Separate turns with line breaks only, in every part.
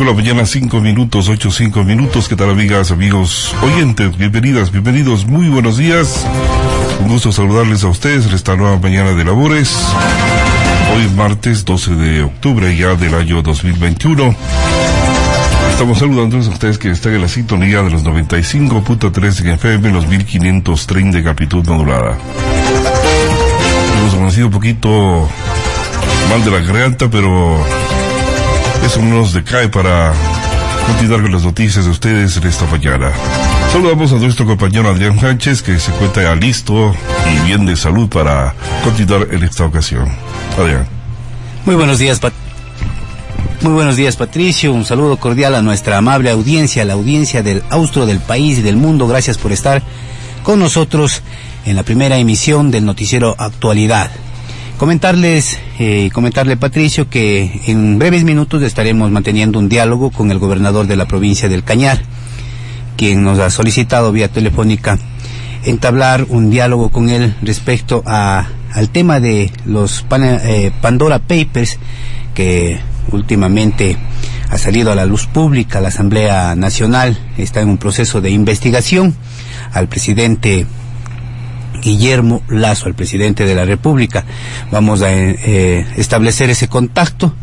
8 de la mañana, 5 minutos, 8, 5 minutos. ¿Qué tal, amigas, amigos, oyentes? Bienvenidas, bienvenidos, muy buenos días. Un gusto saludarles a ustedes en esta nueva mañana de labores. Hoy martes 12 de octubre ya del año 2021. Estamos saludándoles a ustedes que están en la sintonía de los 95.3 en FM, los 1530 de capitud modulada. Hemos conocido un poquito mal de la garganta, pero eso no nos decae para continuar con las noticias de ustedes en esta mañana. Saludamos a nuestro compañero Adrián Sánchez que se encuentra ya listo y bien de salud para continuar en esta ocasión. Adrián.
Muy buenos días, muy buenos días, Patricio. Un saludo cordial a nuestra amable audiencia, la audiencia del Austro del país y del mundo. Gracias por estar con nosotros en la primera emisión del noticiero Actualidad. Comentarles, eh, comentarle Patricio que en breves minutos estaremos manteniendo un diálogo con el gobernador de la provincia del Cañar, quien nos ha solicitado vía telefónica entablar un diálogo con él respecto a, al tema de los eh, Pandora Papers que últimamente ha salido a la luz pública. La Asamblea Nacional está en un proceso de investigación al presidente Guillermo Lazo, el presidente de la República. Vamos a eh, establecer ese contacto.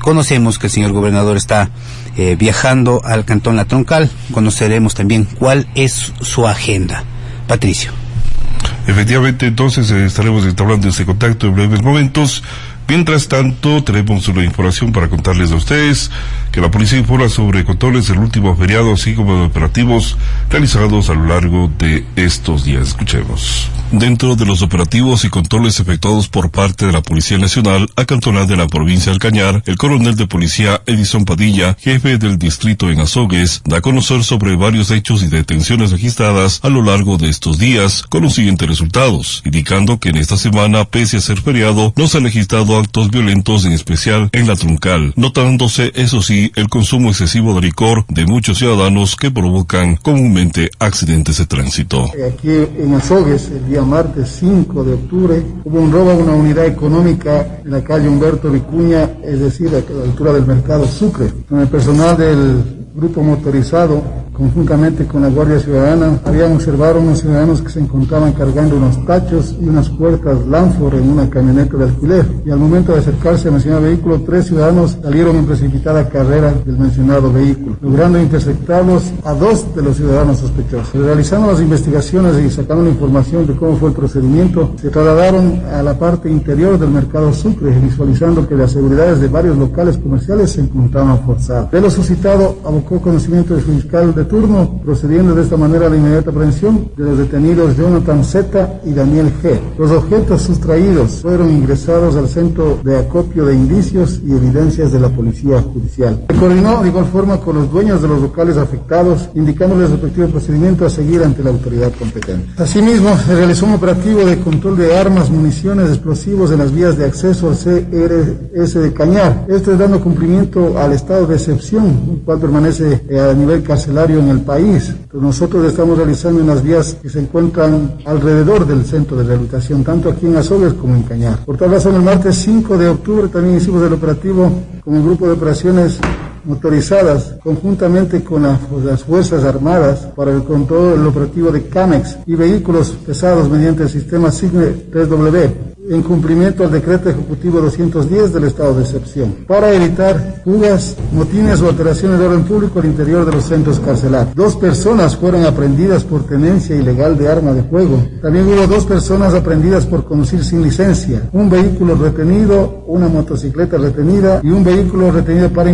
conocemos que el señor gobernador está eh, viajando al Cantón La Troncal. Conoceremos también cuál es su agenda. Patricio.
Efectivamente, entonces eh, estaremos establando ese contacto en breves momentos. Mientras tanto, tenemos una información para contarles a ustedes que la policía informa sobre controles del último feriado, así como de operativos realizados a lo largo de estos días. Escuchemos. Dentro de los operativos y controles efectuados por parte de la Policía Nacional acantonal de la provincia del Cañar, el coronel de policía Edison Padilla, jefe del distrito en Azogues, da a conocer sobre varios hechos y detenciones registradas a lo largo de estos días, con los siguientes resultados, indicando que en esta semana, pese a ser feriado, no se ha registrado actos violentos, en especial en la Truncal, notándose, eso sí, el consumo excesivo de licor de muchos ciudadanos que provocan comúnmente accidentes de tránsito.
Aquí en Azogues, el día martes 5 de octubre, hubo un robo a una unidad económica en la calle Humberto Vicuña, es decir, a la altura del mercado Sucre, con el personal del grupo motorizado conjuntamente con la Guardia Ciudadana, habían observado unos ciudadanos que se encontraban cargando unos tachos y unas puertas Lanford en una camioneta de alquiler. Y al momento de acercarse al mencionado vehículo, tres ciudadanos salieron en precipitada carrera del mencionado vehículo, logrando interceptarlos a dos de los ciudadanos sospechosos. Realizando las investigaciones y sacando la información de cómo fue el procedimiento, se trasladaron a la parte interior del mercado Sucre, visualizando que las seguridades de varios locales comerciales se encontraban forzadas. De lo suscitado, abocó conocimiento del fiscal de turno, procediendo de esta manera a la inmediata aprehensión de los detenidos Jonathan Z y Daniel G. Los objetos sustraídos fueron ingresados al centro de acopio de indicios y evidencias de la Policía Judicial. Se coordinó de igual forma con los dueños de los locales afectados, indicándoles el respectivo procedimiento a seguir ante la autoridad competente. Asimismo, se realizó un operativo de control de armas, municiones, explosivos en las vías de acceso al CRS de Cañar. Esto es dando cumplimiento al estado de excepción, el cual permanece eh, a nivel carcelario en el país. Nosotros estamos realizando unas vías que se encuentran alrededor del centro de rehabilitación, tanto aquí en Azogues como en Cañar. Por tal razón, el martes 5 de octubre también hicimos el operativo con un grupo de operaciones motorizadas conjuntamente con las Fuerzas Armadas para el control del operativo de CAMEX y vehículos pesados mediante el sistema SIGNE 3W en cumplimiento al decreto ejecutivo 210 del estado de excepción, para evitar fugas, motines o alteraciones de orden público al interior de los centros carcelarios. Dos personas fueron aprendidas por tenencia ilegal de arma de fuego. También hubo dos personas aprendidas por conducir sin licencia, un vehículo retenido, una motocicleta retenida y un vehículo retenido para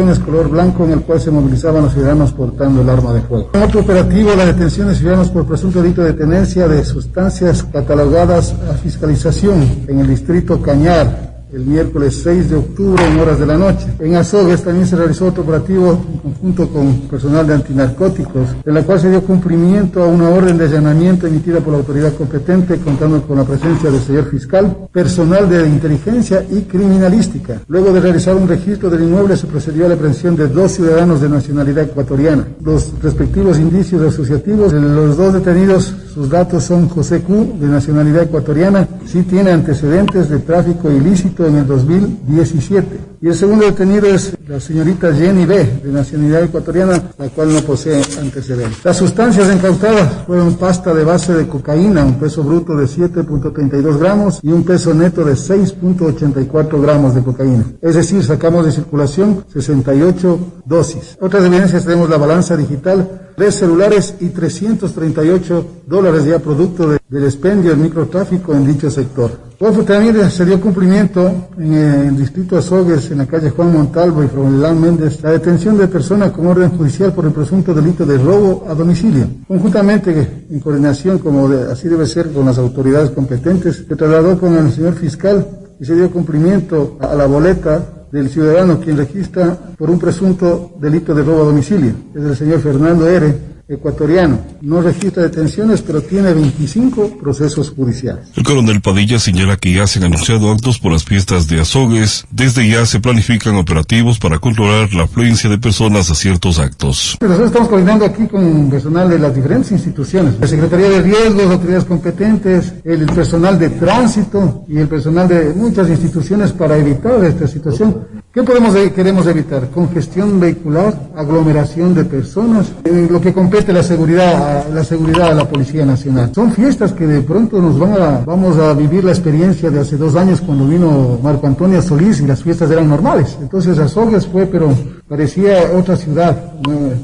investigaciones color blanco en el cual se movilizaban los ciudadanos portando el arma de fuego. En otro operativo, la detención de ciudadanos por presunto delito de tenencia de sustancias catalogadas a fiscalización en el distrito Cañar, el miércoles 6 de octubre en horas de la noche. En Azogues también se realizó otro operativo en conjunto con personal de antinarcóticos, en la cual se dio cumplimiento a una orden de allanamiento emitida por la autoridad competente, contando con la presencia del señor fiscal, personal de inteligencia y criminalística. Luego de realizar un registro del inmueble, se procedió a la aprehensión de dos ciudadanos de nacionalidad ecuatoriana. Los respectivos indicios asociativos, los dos detenidos, sus datos son José Q, de nacionalidad ecuatoriana, sí tiene antecedentes de tráfico ilícito en el 2017. Y el segundo detenido es la señorita Jenny B., de nacionalidad ecuatoriana, la cual no posee antecedentes. Las sustancias incautadas fueron pasta de base de cocaína, un peso bruto de 7.32 gramos y un peso neto de 6.84 gramos de cocaína. Es decir, sacamos de circulación 68 dosis. Otras evidencias tenemos la balanza digital tres celulares y 338 dólares ya producto de, del expendio del microtráfico en dicho sector. También se dio cumplimiento en el distrito de Azogues, en la calle Juan Montalvo y Fromelán Méndez, la detención de personas con orden judicial por el presunto delito de robo a domicilio. Conjuntamente, en coordinación, como así debe ser, con las autoridades competentes, se trasladó con el señor fiscal y se dio cumplimiento a la boleta del ciudadano quien registra por un presunto delito de robo a domicilio. Es el señor Fernando R ecuatoriano. No registra detenciones, pero tiene 25 procesos judiciales.
El coronel Padilla señala que ya se han anunciado actos por las fiestas de Azogues. Desde ya se planifican operativos para controlar la afluencia de personas a ciertos actos.
Nosotros estamos coordinando aquí con personal de las diferentes instituciones, la Secretaría de Riesgos, autoridades competentes, el personal de tránsito y el personal de muchas instituciones para evitar esta situación. ¿Qué podemos, queremos evitar? Congestión vehicular, aglomeración de personas, eh, lo que compete la seguridad, la seguridad a la Policía Nacional. Son fiestas que de pronto nos van a, vamos a vivir la experiencia de hace dos años cuando vino Marco Antonio Solís y las fiestas eran normales. Entonces Azogues fue, pero parecía otra ciudad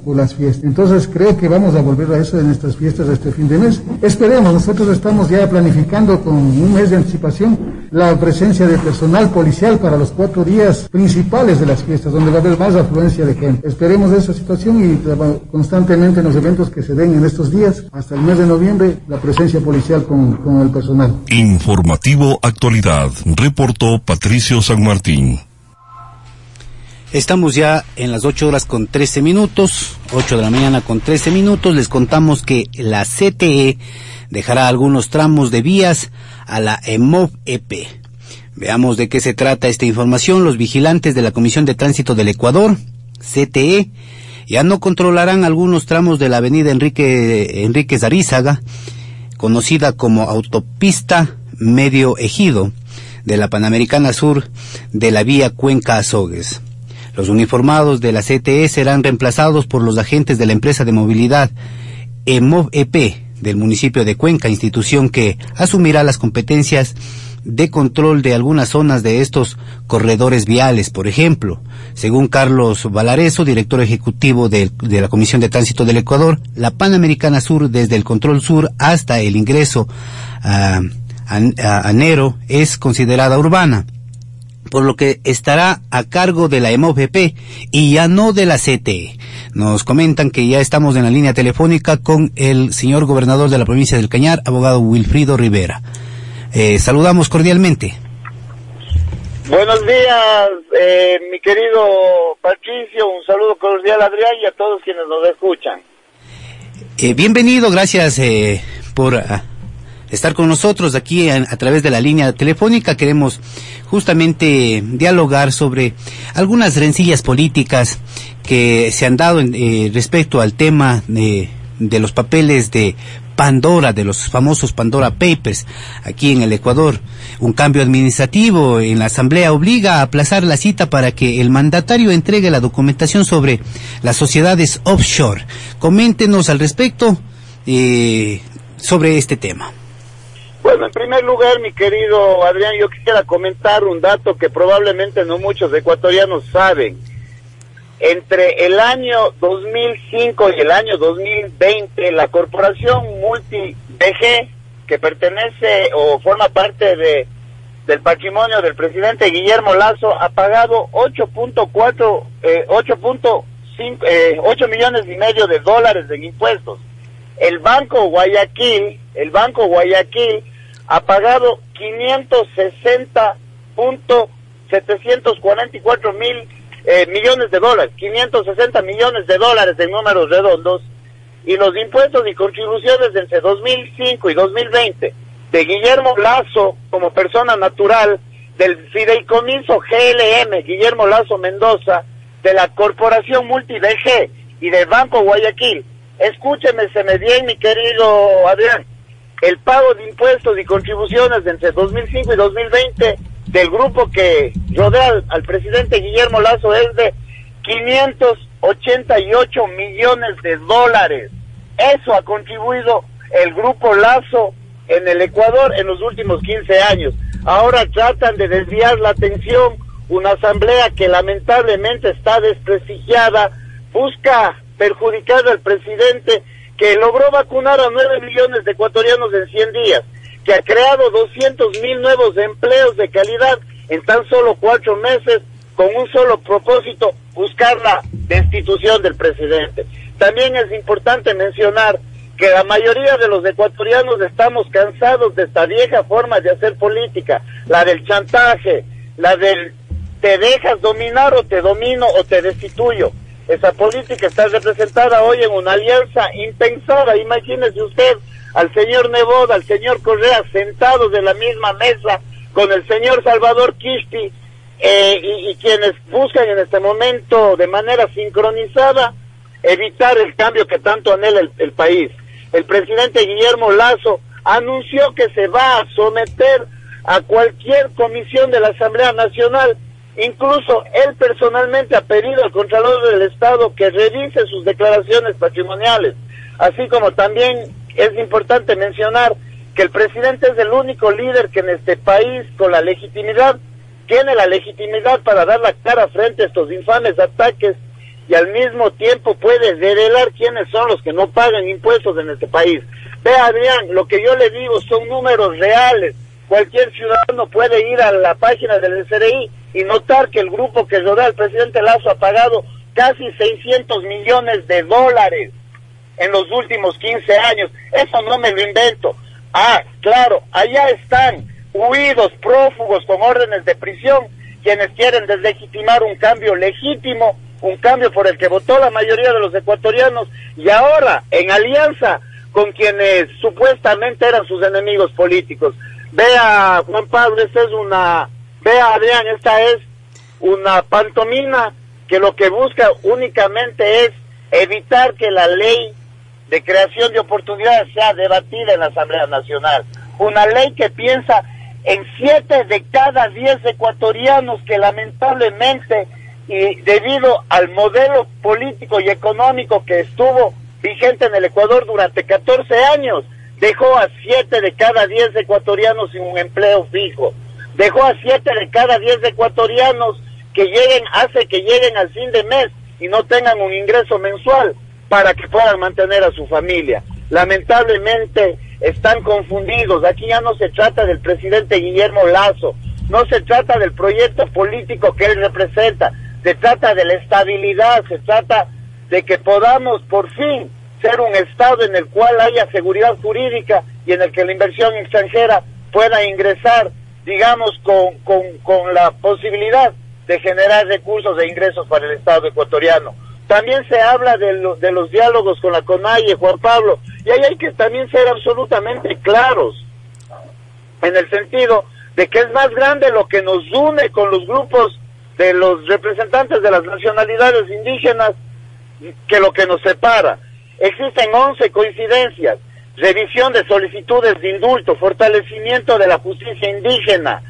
por las fiestas. Entonces creo que vamos a volver a eso en estas fiestas de este fin de mes. Esperemos, nosotros estamos ya planificando con un mes de anticipación la presencia de personal policial para los cuatro días principales de las fiestas, donde va a haber más afluencia de gente. Esperemos esa situación y constantemente en los eventos que se den en estos días, hasta el mes de noviembre, la presencia policial con, con el personal.
Informativo Actualidad, reportó Patricio San Martín.
Estamos ya en las 8 horas con 13 minutos, 8 de la mañana con 13 minutos. Les contamos que la CTE dejará algunos tramos de vías a la EMOV-EP. Veamos de qué se trata esta información. Los vigilantes de la Comisión de Tránsito del Ecuador, CTE, ya no controlarán algunos tramos de la avenida Enrique, Enrique Zarízaga, conocida como autopista Medio Ejido, de la Panamericana Sur de la vía Cuenca Azogues. Los uniformados de la CTE serán reemplazados por los agentes de la empresa de movilidad EMOV-EP del municipio de Cuenca, institución que asumirá las competencias de control de algunas zonas de estos corredores viales, por ejemplo. Según Carlos Valareso, director ejecutivo de, la Comisión de Tránsito del Ecuador, la Panamericana Sur, desde el control sur hasta el ingreso a, a, es considerada urbana por lo que estará a cargo de la EMOVP y ya no de la CTE. Nos comentan que ya estamos en la línea telefónica con el señor gobernador de la provincia del Cañar, abogado Wilfrido Rivera. Eh, saludamos cordialmente.
Buenos días, eh, mi querido Patricio, un saludo cordial a Adrián y a todos quienes nos escuchan.
Eh, bienvenido, gracias por ah, estar con nosotros aquí a, través de la línea telefónica. Queremos justamente dialogar sobre algunas rencillas políticas que se han dado respecto al tema de, de los papeles de Pandora, de los famosos Pandora Papers, aquí en el Ecuador. Un cambio administrativo en la Asamblea obliga a aplazar la cita para que el mandatario entregue la documentación sobre las sociedades offshore. Coméntenos al respecto eh, sobre este tema.
Bueno, en primer lugar, mi querido Adrián, yo quisiera comentar un dato que probablemente no muchos ecuatorianos saben. Entre el año 2005 y el año 2020, la corporación Multi DG, que pertenece o forma parte de del patrimonio del presidente Guillermo Lazo, ha pagado 8.4, eh, 8.5, eh, 8 millones y medio de dólares en impuestos. El Banco Guayaquil, el Banco Guayaquil ha pagado 560.744 mil eh, millones de dólares, 560 millones de dólares en números redondos, y los impuestos y contribuciones entre 2005 y 2020 de Guillermo Lazo como persona natural, del fideicomiso GLM, Guillermo Lazo Mendoza, de la Corporación MultiDG y del Banco Guayaquil. Escúcheme, se me bien, mi querido Adrián el pago de impuestos y contribuciones entre 2005 y 2020 del grupo que rodea al, presidente Guillermo Lazo es de 588 millones de dólares. Eso ha contribuido el grupo Lazo en el Ecuador en los últimos 15 años. Ahora tratan de desviar la atención. Una asamblea que lamentablemente está desprestigiada busca perjudicar al presidente que logró vacunar a 9 millones de ecuatorianos en 100 días, que ha creado 200 mil nuevos empleos de calidad en tan solo cuatro meses, con un solo propósito, buscar la destitución del presidente. También es importante mencionar que la mayoría de los ecuatorianos estamos cansados de esta vieja forma de hacer política, la del chantaje, la del te dejas dominar o te domino o te destituyo. Esa política está representada hoy en una alianza impensada. Imagínese usted al señor Nebot, al señor Correa sentados de la misma mesa con el señor Salvador Quispi eh, y, quienes buscan en este momento de manera sincronizada evitar el cambio que tanto anhela el, el país. El presidente Guillermo Lazo anunció que se va a someter a cualquier comisión de la Asamblea Nacional Incluso él personalmente ha pedido al Contralor del Estado que revise sus declaraciones patrimoniales, así como también es importante mencionar que el presidente es el único líder que en este país con la legitimidad tiene la legitimidad para dar la cara frente a estos infames ataques y al mismo tiempo puede revelar quiénes son los que no pagan impuestos en este país. Vea Adrián, lo que yo le digo son números reales. Cualquier ciudadano puede ir a la página del SRI y notar que el grupo que rodea al presidente Lazo ha pagado casi 600 millones de dólares en los últimos 15 años. Eso no me lo invento. Ah, claro, allá están huidos, prófugos con órdenes de prisión, quienes quieren deslegitimar un cambio legítimo, un cambio por el que votó la mayoría de los ecuatorianos y ahora en alianza con quienes supuestamente eran sus enemigos políticos. Vea, Juan Pablo, esta es una Vea, Adrián, esta es una pantomima que lo que busca únicamente es evitar que la ley de creación de oportunidades sea debatida en la Asamblea Nacional. Una ley que piensa en siete de cada diez ecuatorianos que lamentablemente y debido al modelo político y económico que estuvo vigente en el Ecuador durante 14 años, dejó a siete de cada diez ecuatorianos sin un empleo fijo dejó a siete de cada diez ecuatorianos que lleguen, hace que lleguen al fin de mes y no tengan un ingreso mensual para que puedan mantener a su familia. Lamentablemente están confundidos. Aquí ya no se trata del presidente Guillermo Lazo, no se trata del proyecto político que él representa, se trata de la estabilidad, se trata de que podamos por fin ser un Estado en el cual haya seguridad jurídica y en el que la inversión extranjera pueda ingresar digamos, con, con, la posibilidad de generar recursos e ingresos para el Estado ecuatoriano. También se habla de, de los diálogos con la CONAIE, Juan Pablo, y ahí hay que también ser absolutamente claros, en el sentido de que es más grande lo que nos une con los grupos de los representantes de las nacionalidades indígenas que lo que nos separa. Existen 11 coincidencias revisión de solicitudes de indulto, fortalecimiento de la justicia indígena,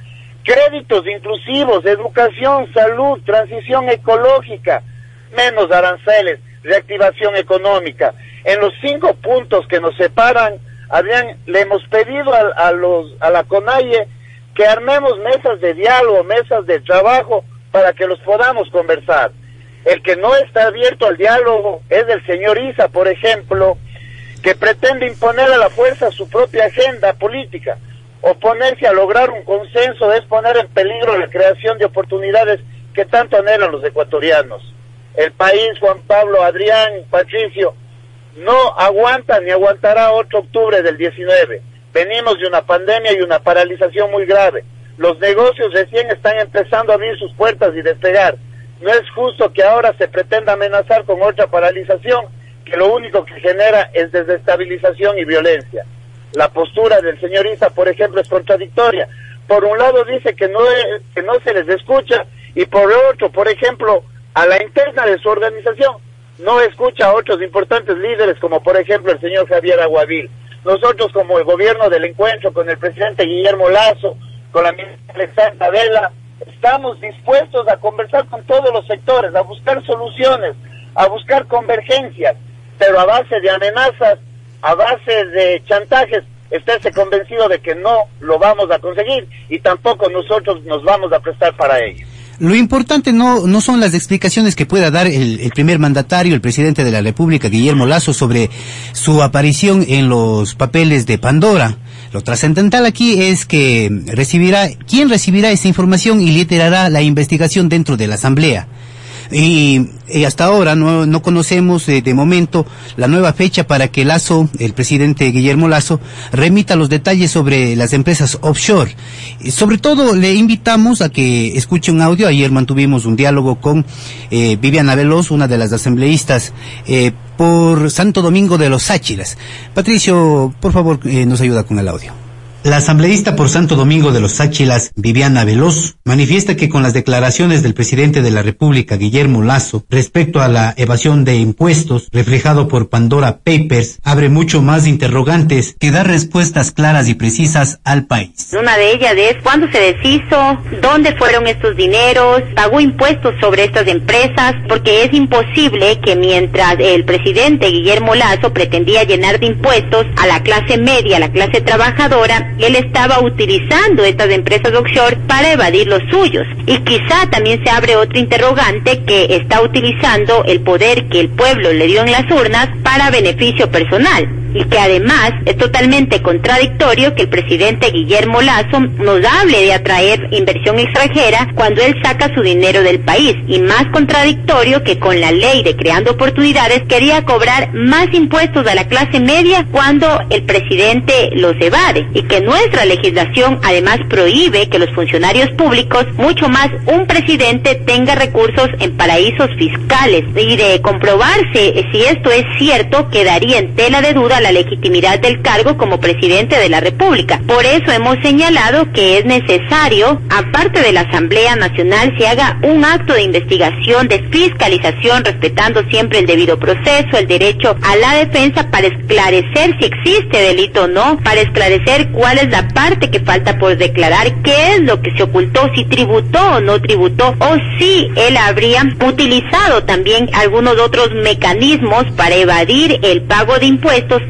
créditos inclusivos, educación, salud, transición ecológica, menos aranceles, reactivación económica. En los cinco puntos que nos separan Adrián, le hemos pedido a, a la CONAIE que armemos mesas de diálogo, mesas de trabajo, para que los podamos conversar. El que no está abierto al diálogo es el señor Isa, por ejemplo, que pretende imponer a la fuerza su propia agenda política. Oponerse a lograr un consenso es poner en peligro la creación de oportunidades que tanto anhelan los ecuatorianos. El país, Juan Pablo, Adrián, Patricio, no aguanta ni aguantará otro octubre del 19. Venimos de una pandemia y una paralización muy grave. Los negocios recién están empezando a abrir sus puertas y despegar. No es justo que ahora se pretenda amenazar con otra paralización que lo único que genera es desestabilización y violencia. La postura del señor Isa, por ejemplo, es contradictoria. Por un lado dice que no, que no se les escucha y por otro, por ejemplo, a la interna de su organización no escucha a otros importantes líderes como por ejemplo el señor Javier Aguavil. Nosotros como el gobierno del encuentro con el presidente Guillermo Lazo, con la ministra Alexandra Vela, estamos dispuestos a conversar con todos los sectores, a buscar soluciones, a buscar convergencias, pero a base de amenazas, a base de chantajes, estése convencido de que no lo vamos a conseguir y tampoco nosotros nos vamos a prestar para ello.
Lo importante no, no son las explicaciones que pueda dar el, primer mandatario, el presidente de la República, Guillermo Lazo, sobre su aparición en los papeles de Pandora. Lo trascendental aquí es que recibirá, quién recibirá esa información y liderará la investigación dentro de la Asamblea. Y, hasta ahora no, no conocemos de, momento la nueva fecha para que Lazo, el presidente Guillermo Lazo, remita los detalles sobre las empresas offshore. sobre todo le invitamos a que escuche un audio. Ayer mantuvimos un diálogo con eh, Viviana Veloz, una de las asambleístas eh, por Santo Domingo de los Sáchiras. Patricio, por favor, eh, nos ayuda con el audio. La asambleísta por Santo Domingo de los Sáchilas, Viviana Veloz, manifiesta que con las declaraciones del presidente de la República, Guillermo Lazo, respecto a la evasión de impuestos reflejado por Pandora Papers, abre mucho más interrogantes que dar respuestas claras y precisas al país.
Una de ellas es cuándo se deshizo, dónde fueron estos dineros, pagó impuestos sobre estas empresas, porque es imposible que mientras el presidente Guillermo Lazo pretendía llenar de impuestos a la clase media, a la clase trabajadora, él estaba utilizando estas empresas offshore para evadir los suyos. Y quizá también se abre otro interrogante que está utilizando el poder que el pueblo le dio en las urnas para beneficio personal y que además es totalmente contradictorio que el presidente Guillermo Lazo nos hable de atraer inversión extranjera cuando él saca su dinero del país y más contradictorio que con la ley de creando oportunidades quería cobrar más impuestos a la clase media cuando el presidente los evade y que nuestra legislación además prohíbe que los funcionarios públicos, mucho más un presidente, tenga recursos en paraísos fiscales y de comprobarse si esto es cierto quedaría en tela de duda la legitimidad del cargo como presidente de la República. Por eso hemos señalado que es necesario, aparte de la Asamblea Nacional, se haga un acto de investigación, de fiscalización, respetando siempre el debido proceso, el derecho a la defensa para esclarecer si existe delito o no, para esclarecer cuál es la parte que falta por declarar, qué es lo que se ocultó, si tributó o no tributó, o si él habría utilizado también algunos otros mecanismos para evadir el pago de impuestos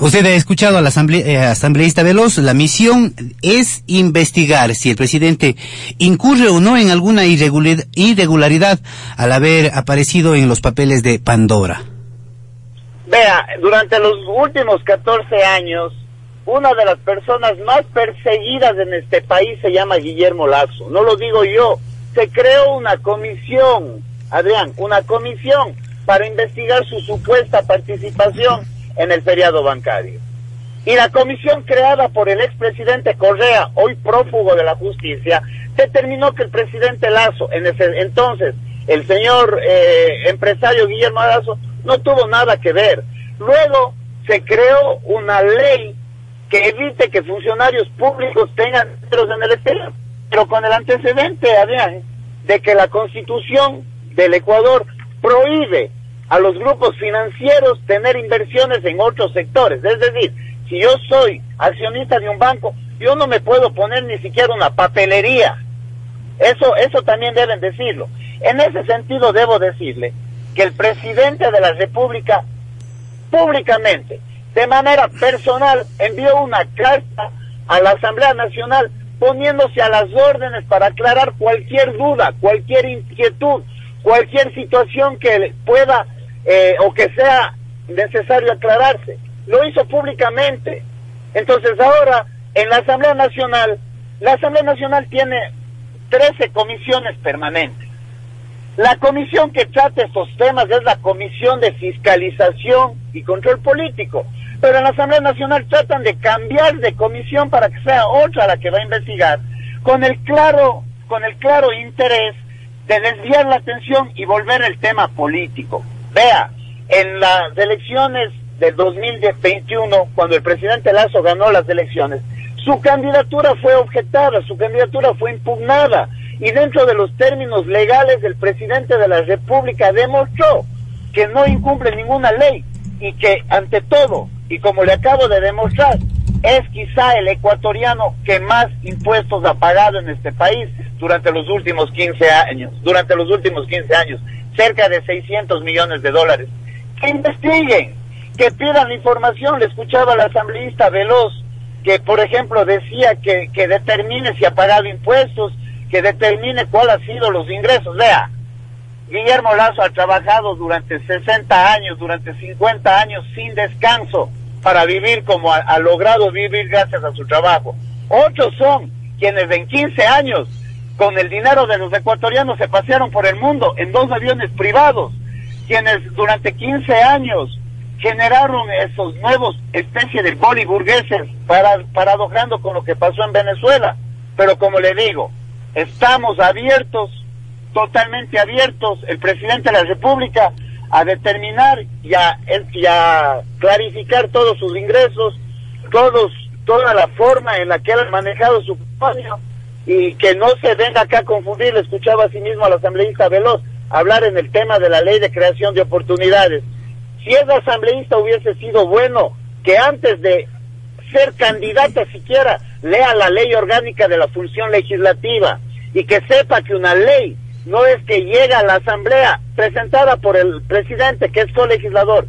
Usted ha escuchado a la eh, asambleísta Veloz, la misión es investigar si el presidente incurre o no en alguna irregularidad al haber aparecido en los papeles de Pandora.
Vea, durante los últimos 14 años, una de las personas más perseguidas en este país se llama Guillermo Lazo. No lo digo yo, se creó una comisión, Adrián, una comisión para investigar su supuesta participación en el feriado bancario. Y la comisión creada por el expresidente Correa, hoy prófugo de la justicia, determinó que el presidente Lazo, en ese entonces el señor eh, empresario Guillermo Lazo, no tuvo nada que ver. Luego se creó una ley que evite que funcionarios públicos tengan en el exterior, pero con el antecedente, Adrián, de que la constitución del Ecuador prohíbe a los grupos financieros tener inversiones en otros sectores. Es decir, si yo soy accionista de un banco, yo no me puedo poner ni siquiera una papelería. Eso, eso también deben decirlo. En ese sentido debo decirle que el presidente de la República públicamente de manera personal envió una carta a la Asamblea Nacional poniéndose a las órdenes para aclarar cualquier duda, cualquier inquietud, cualquier situación que pueda eh, o que sea necesario aclararse. Lo hizo públicamente. Entonces ahora, en la Asamblea Nacional, la Asamblea Nacional tiene 13 comisiones permanentes. La comisión que trata estos temas es la Comisión de Fiscalización y Control Político, pero en la Asamblea Nacional tratan de cambiar de comisión para que sea otra la que va a investigar, con el claro, con el claro interés de desviar la atención y volver el tema político. Vea, en las elecciones del 2021, cuando el presidente Lazo ganó las elecciones, su candidatura fue objetada, su candidatura fue impugnada y dentro de los términos legales el presidente de la República demostró que no incumple ninguna ley y que ante todo, y como le acabo de demostrar, es quizá el ecuatoriano que más impuestos ha pagado en este país durante los últimos 15 años, durante los últimos 15 años, cerca de 600 millones de dólares. Que investiguen, que pidan información, le escuchaba al asambleísta Veloz, que por ejemplo decía que, que determine si ha pagado impuestos, que determine cuál ha sido los ingresos. Vea, Guillermo Lazo ha trabajado durante 60 años, durante 50 años sin descanso para vivir como ha, logrado vivir gracias a su trabajo. Otros son quienes en 15 años con el dinero de los ecuatorianos se pasearon por el mundo en dos aviones privados, quienes durante 15 años generaron esos nuevos especies de boliburgueses para, paradojando con lo que pasó en Venezuela. Pero como le digo, Estamos abiertos, totalmente abiertos, el presidente de la República, a determinar y a, clarificar todos sus ingresos, todos, toda la forma en la que él ha manejado su patrimonio y que no se venga acá a confundir, le escuchaba a sí mismo al asambleísta Veloz hablar en el tema de la ley de creación de oportunidades. Si ese asambleísta hubiese sido bueno, que antes de ser candidata siquiera lea la ley orgánica de la función legislativa y que sepa que una ley no es que llega a la asamblea presentada por el presidente que es colegislador,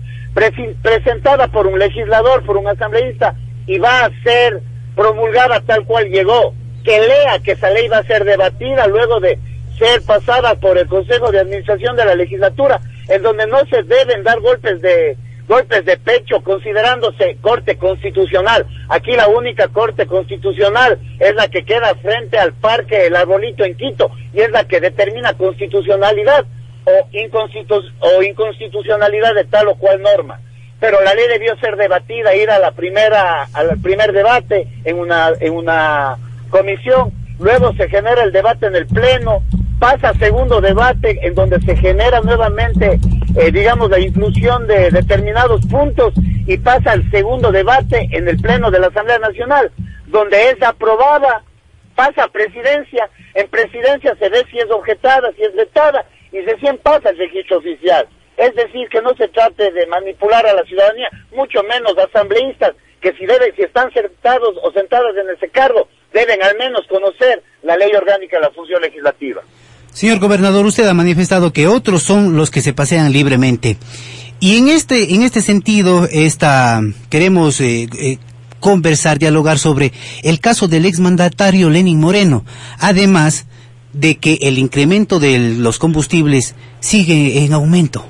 presentada por un legislador, por un asambleísta y va a ser promulgada tal cual llegó, que lea que esa ley va a ser debatida luego de ser pasada por el Consejo de Administración de la legislatura, en donde no se deben dar golpes de golpes de pecho considerándose corte constitucional. Aquí la única corte constitucional es la que queda frente al parque El Arbolito en Quito y es la que determina constitucionalidad o, o inconstitucionalidad de tal o cual norma. Pero la ley debió ser debatida, ir a la primera, al primer debate en una, en una comisión, luego se genera el debate en el pleno, pasa segundo debate en donde se genera nuevamente, eh, digamos, la inclusión de determinados puntos y pasa al segundo debate en el Pleno de la Asamblea Nacional, donde es aprobada, pasa a presidencia, en presidencia se ve si es objetada, si es vetada y recién pasa el registro oficial. Es decir, que no se trate de manipular a la ciudadanía, mucho menos asambleístas, que si, debe, si están sentados o sentadas en ese cargo, deben al menos conocer la ley orgánica de la función legislativa.
Señor gobernador, usted ha manifestado que otros son los que se pasean libremente. Y en este, en este sentido, esta, queremos eh, eh, conversar, dialogar sobre el caso del exmandatario Lenin Moreno, además de que el incremento de los combustibles sigue en aumento.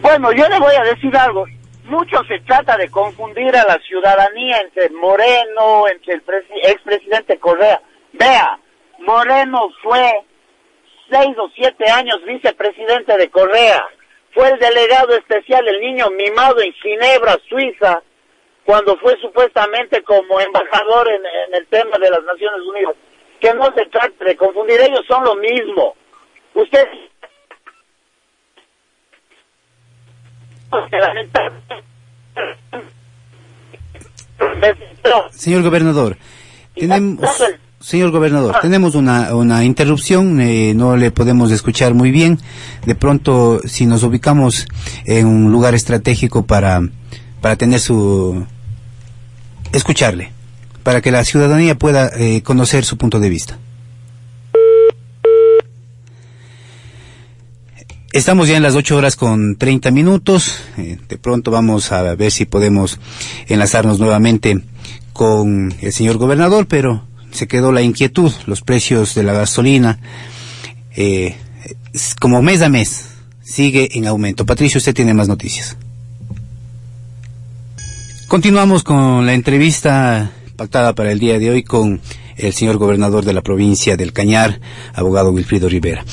Bueno, yo le voy a decir algo. Mucho se trata de confundir a la ciudadanía entre Moreno, entre el expresidente Correa. Vea, Moreno fue seis o siete años vicepresidente de Correa. Fue el delegado especial, el niño mimado en Ginebra, Suiza, cuando fue supuestamente como embajador en, el tema de las Naciones Unidas. Que no se trate de confundir, ellos son lo mismo. Usted...
Señor gobernador, tenemos... Señor gobernador, tenemos una, una interrupción, eh, no le podemos escuchar muy bien. De pronto, si nos ubicamos en un lugar estratégico para, para tener su... escucharle, para que la ciudadanía pueda eh, conocer su punto de vista. Estamos ya en las ocho horas con 30 minutos. Eh, de pronto vamos a ver si podemos enlazarnos nuevamente con el señor gobernador, pero se quedó la inquietud. Los precios de la gasolina, eh, como mes a mes, sigue en aumento. Patricio, usted tiene más noticias. Continuamos con la entrevista pactada para el día de hoy con el señor gobernador de la provincia del Cañar, abogado Wilfrido Rivera.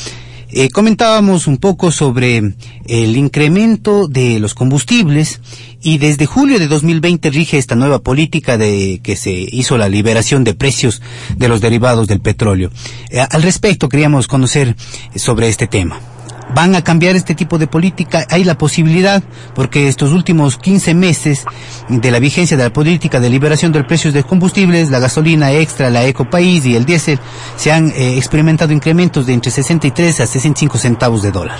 Eh, comentábamos un poco sobre el incremento de los combustibles y desde julio de 2020 rige esta nueva política de que se hizo la liberación de precios de los derivados del petróleo. Eh, al respecto queríamos conocer sobre este tema van a cambiar este tipo de política. Hay la posibilidad, porque estos últimos 15 meses de la vigencia de la política de liberación de precios de combustibles, la gasolina extra, la ecopaís y el diésel, se han eh, experimentado incrementos de entre 63 a 65 centavos de dólar.